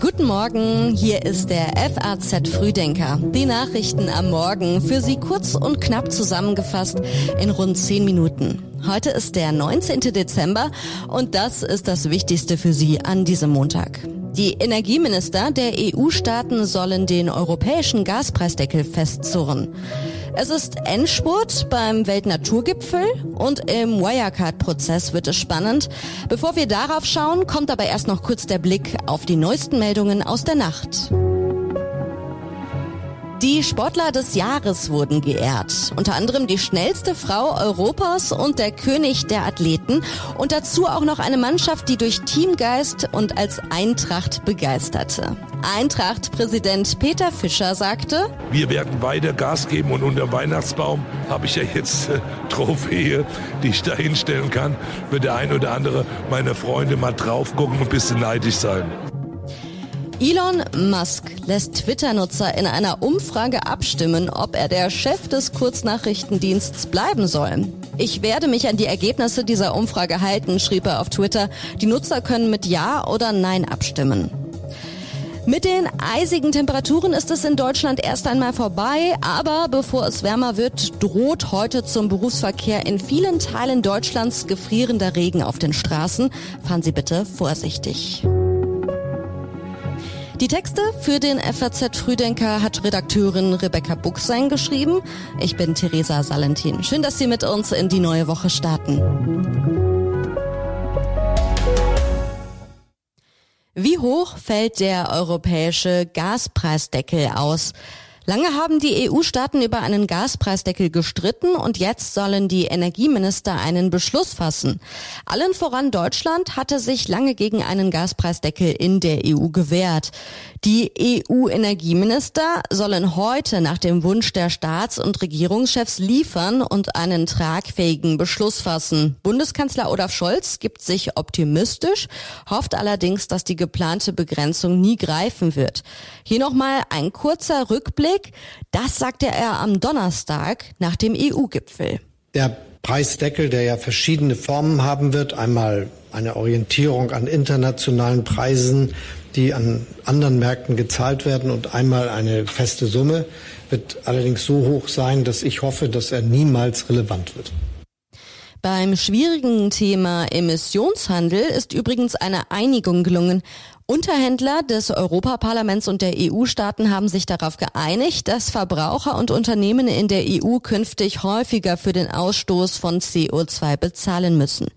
Guten Morgen, hier ist der FAZ Frühdenker. Die Nachrichten am Morgen für Sie kurz und knapp zusammengefasst in rund 10 Minuten. Heute ist der 19. Dezember und das ist das Wichtigste für Sie an diesem Montag. Die Energieminister der EU-Staaten sollen den europäischen Gaspreisdeckel festzurren. Es ist Endspurt beim Weltnaturgipfel und im Wirecard-Prozess wird es spannend. Bevor wir darauf schauen, kommt aber erst noch kurz der Blick auf die neuesten Meldungen aus der Nacht. Die Sportler des Jahres wurden geehrt. Unter anderem die schnellste Frau Europas und der König der Athleten. Und dazu auch noch eine Mannschaft, die durch Teamgeist und als Eintracht begeisterte. Eintracht-Präsident Peter Fischer sagte, wir werden weiter Gas geben und unter Weihnachtsbaum habe ich ja jetzt äh, Trophäe, die ich da hinstellen kann. Wird der ein oder andere meiner Freunde mal drauf gucken und ein bisschen neidisch sein. Elon Musk lässt Twitter-Nutzer in einer Umfrage abstimmen, ob er der Chef des Kurznachrichtendienstes bleiben soll. Ich werde mich an die Ergebnisse dieser Umfrage halten, schrieb er auf Twitter. Die Nutzer können mit Ja oder Nein abstimmen. Mit den eisigen Temperaturen ist es in Deutschland erst einmal vorbei, aber bevor es wärmer wird, droht heute zum Berufsverkehr in vielen Teilen Deutschlands gefrierender Regen auf den Straßen. Fahren Sie bitte vorsichtig. Die Texte für den FAZ Frühdenker hat Redakteurin Rebecca Buchsein geschrieben. Ich bin Theresa Salentin. Schön, dass Sie mit uns in die neue Woche starten. Wie hoch fällt der europäische Gaspreisdeckel aus? Lange haben die EU-Staaten über einen Gaspreisdeckel gestritten und jetzt sollen die Energieminister einen Beschluss fassen. Allen voran Deutschland hatte sich lange gegen einen Gaspreisdeckel in der EU gewehrt. Die EU-Energieminister sollen heute nach dem Wunsch der Staats- und Regierungschefs liefern und einen tragfähigen Beschluss fassen. Bundeskanzler Olaf Scholz gibt sich optimistisch, hofft allerdings, dass die geplante Begrenzung nie greifen wird. Hier nochmal ein kurzer Rückblick. Das sagte er am Donnerstag nach dem EU-Gipfel. Der Preisdeckel, der ja verschiedene Formen haben wird, einmal eine Orientierung an internationalen Preisen, die an anderen Märkten gezahlt werden und einmal eine feste Summe wird allerdings so hoch sein, dass ich hoffe, dass er niemals relevant wird. Beim schwierigen Thema Emissionshandel ist übrigens eine Einigung gelungen. Unterhändler des Europaparlaments und der EU-Staaten haben sich darauf geeinigt, dass Verbraucher und Unternehmen in der EU künftig häufiger für den Ausstoß von CO2 bezahlen müssen.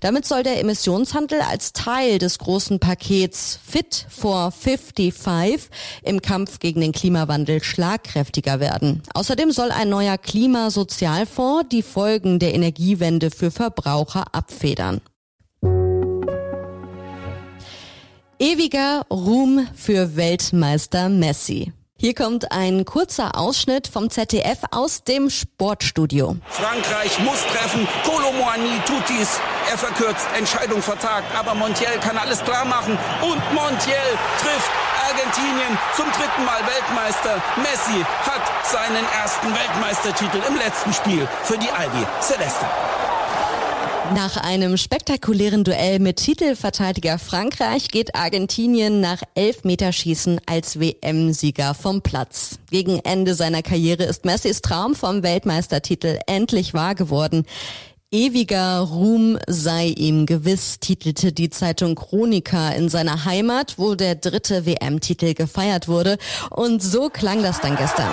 Damit soll der Emissionshandel als Teil des großen Pakets Fit for 55 im Kampf gegen den Klimawandel schlagkräftiger werden. Außerdem soll ein neuer Klimasozialfonds die Folgen der Energiewende für Verbraucher abfedern. Ewiger Ruhm für Weltmeister Messi. Hier kommt ein kurzer Ausschnitt vom ZDF aus dem Sportstudio. Frankreich muss treffen. Kolomoani tut dies. Er verkürzt, Entscheidung vertagt. Aber Montiel kann alles klar machen. Und Montiel trifft Argentinien zum dritten Mal Weltmeister. Messi hat seinen ersten Weltmeistertitel im letzten Spiel für die Albi Celeste. Nach einem spektakulären Duell mit Titelverteidiger Frankreich geht Argentinien nach Elfmeterschießen als WM-Sieger vom Platz. Gegen Ende seiner Karriere ist Messis Traum vom Weltmeistertitel endlich wahr geworden. Ewiger Ruhm sei ihm gewiss, titelte die Zeitung Chronika in seiner Heimat, wo der dritte WM-Titel gefeiert wurde. Und so klang das dann gestern.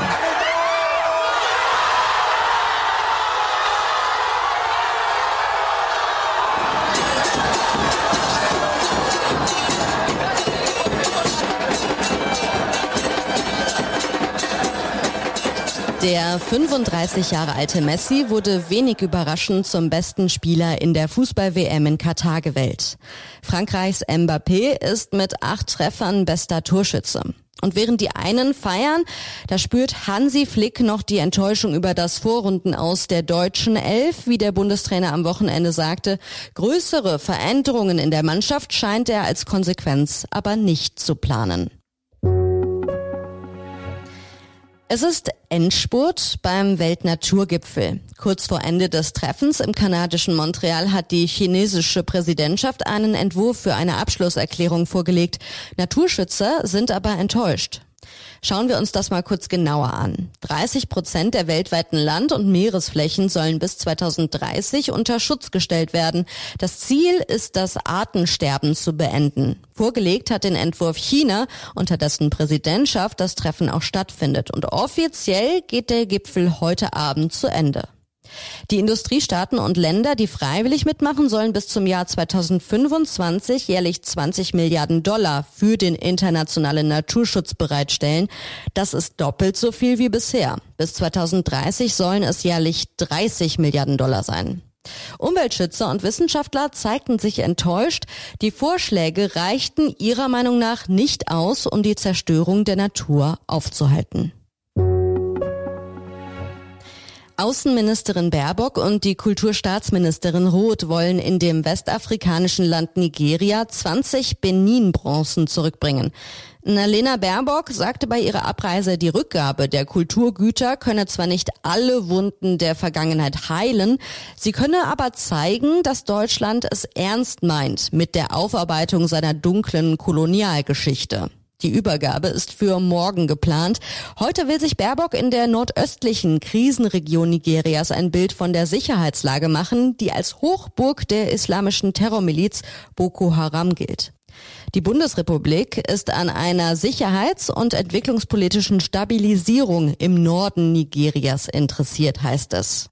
Der 35 Jahre alte Messi wurde wenig überraschend zum besten Spieler in der Fußball-WM in Katar gewählt. Frankreichs Mbappé ist mit acht Treffern bester Torschütze. Und während die einen feiern, da spürt Hansi Flick noch die Enttäuschung über das Vorrunden aus der deutschen Elf, wie der Bundestrainer am Wochenende sagte. Größere Veränderungen in der Mannschaft scheint er als Konsequenz aber nicht zu planen. Es ist Endspurt beim Weltnaturgipfel. Kurz vor Ende des Treffens im kanadischen Montreal hat die chinesische Präsidentschaft einen Entwurf für eine Abschlusserklärung vorgelegt. Naturschützer sind aber enttäuscht. Schauen wir uns das mal kurz genauer an. 30 Prozent der weltweiten Land- und Meeresflächen sollen bis 2030 unter Schutz gestellt werden. Das Ziel ist, das Artensterben zu beenden. Vorgelegt hat den Entwurf China, unter dessen Präsidentschaft das Treffen auch stattfindet. Und offiziell geht der Gipfel heute Abend zu Ende. Die Industriestaaten und Länder, die freiwillig mitmachen, sollen bis zum Jahr 2025 jährlich 20 Milliarden Dollar für den internationalen Naturschutz bereitstellen. Das ist doppelt so viel wie bisher. Bis 2030 sollen es jährlich 30 Milliarden Dollar sein. Umweltschützer und Wissenschaftler zeigten sich enttäuscht. Die Vorschläge reichten ihrer Meinung nach nicht aus, um die Zerstörung der Natur aufzuhalten. Außenministerin Baerbock und die Kulturstaatsministerin Roth wollen in dem westafrikanischen Land Nigeria 20 Benin-Bronzen zurückbringen. Nalena Baerbock sagte bei ihrer Abreise, die Rückgabe der Kulturgüter könne zwar nicht alle Wunden der Vergangenheit heilen, sie könne aber zeigen, dass Deutschland es ernst meint mit der Aufarbeitung seiner dunklen Kolonialgeschichte. Die Übergabe ist für morgen geplant. Heute will sich Baerbock in der nordöstlichen Krisenregion Nigerias ein Bild von der Sicherheitslage machen, die als Hochburg der islamischen Terrormiliz Boko Haram gilt. Die Bundesrepublik ist an einer sicherheits- und entwicklungspolitischen Stabilisierung im Norden Nigerias interessiert, heißt es.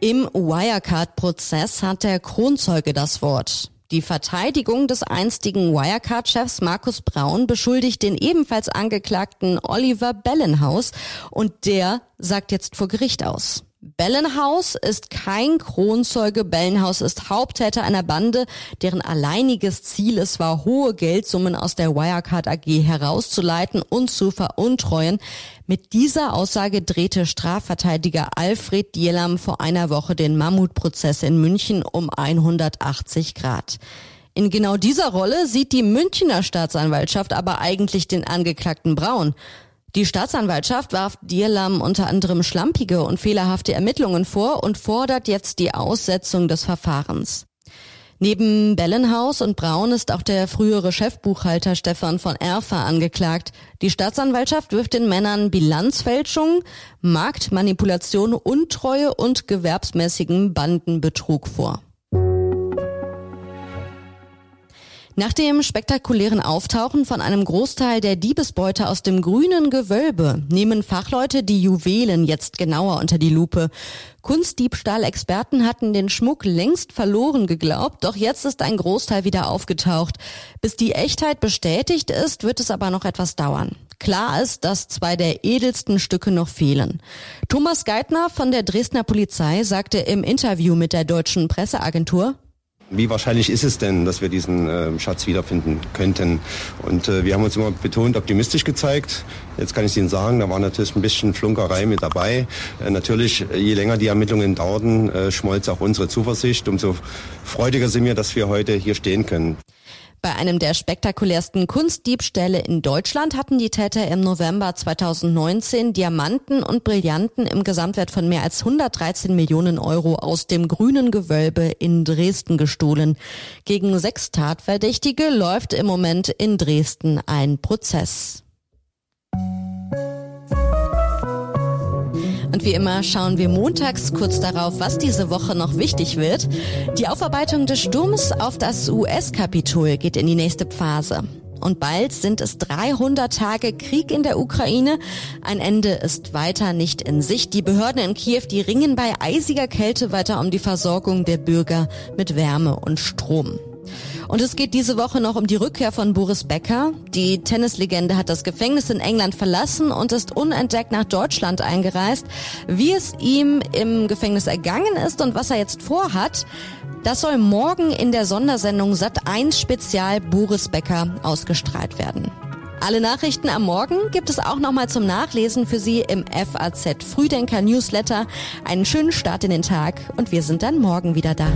Im Wirecard-Prozess hat der Kronzeuge das Wort. Die Verteidigung des einstigen Wirecard-Chefs Markus Braun beschuldigt den ebenfalls angeklagten Oliver Bellenhaus und der sagt jetzt vor Gericht aus. Bellenhaus ist kein Kronzeuge. Bellenhaus ist Haupttäter einer Bande, deren alleiniges Ziel es war, hohe Geldsummen aus der Wirecard AG herauszuleiten und zu veruntreuen. Mit dieser Aussage drehte Strafverteidiger Alfred Dielam vor einer Woche den Mammutprozess in München um 180 Grad. In genau dieser Rolle sieht die Münchner Staatsanwaltschaft aber eigentlich den Angeklagten Braun. Die Staatsanwaltschaft warf Dierlam unter anderem schlampige und fehlerhafte Ermittlungen vor und fordert jetzt die Aussetzung des Verfahrens. Neben Bellenhaus und Braun ist auch der frühere Chefbuchhalter Stefan von Erfer angeklagt. Die Staatsanwaltschaft wirft den Männern Bilanzfälschung, Marktmanipulation, Untreue und gewerbsmäßigen Bandenbetrug vor. Nach dem spektakulären Auftauchen von einem Großteil der Diebesbeute aus dem grünen Gewölbe nehmen Fachleute die Juwelen jetzt genauer unter die Lupe. Kunstdiebstahl-Experten hatten den Schmuck längst verloren geglaubt, doch jetzt ist ein Großteil wieder aufgetaucht. Bis die Echtheit bestätigt ist, wird es aber noch etwas dauern. Klar ist, dass zwei der edelsten Stücke noch fehlen. Thomas Geithner von der Dresdner Polizei sagte im Interview mit der deutschen Presseagentur, wie wahrscheinlich ist es denn, dass wir diesen äh, Schatz wiederfinden könnten? Und äh, wir haben uns immer betont optimistisch gezeigt. Jetzt kann ich Ihnen sagen, da war natürlich ein bisschen Flunkerei mit dabei. Äh, natürlich, je länger die Ermittlungen dauerten, äh, schmolz auch unsere Zuversicht. Umso freudiger sind wir, dass wir heute hier stehen können. Bei einem der spektakulärsten Kunstdiebstähle in Deutschland hatten die Täter im November 2019 Diamanten und Brillanten im Gesamtwert von mehr als 113 Millionen Euro aus dem grünen Gewölbe in Dresden gestohlen. Gegen sechs Tatverdächtige läuft im Moment in Dresden ein Prozess. Und wie immer schauen wir montags kurz darauf, was diese Woche noch wichtig wird. Die Aufarbeitung des Sturms auf das US-Kapitol geht in die nächste Phase. Und bald sind es 300 Tage Krieg in der Ukraine. Ein Ende ist weiter nicht in Sicht. Die Behörden in Kiew, die ringen bei eisiger Kälte weiter um die Versorgung der Bürger mit Wärme und Strom. Und es geht diese Woche noch um die Rückkehr von Boris Becker. Die Tennislegende hat das Gefängnis in England verlassen und ist unentdeckt nach Deutschland eingereist. Wie es ihm im Gefängnis ergangen ist und was er jetzt vorhat, das soll morgen in der Sondersendung Sat 1 Spezial Boris Becker ausgestrahlt werden. Alle Nachrichten am Morgen gibt es auch nochmal zum Nachlesen für Sie im FAZ Frühdenker Newsletter. Einen schönen Start in den Tag und wir sind dann morgen wieder da.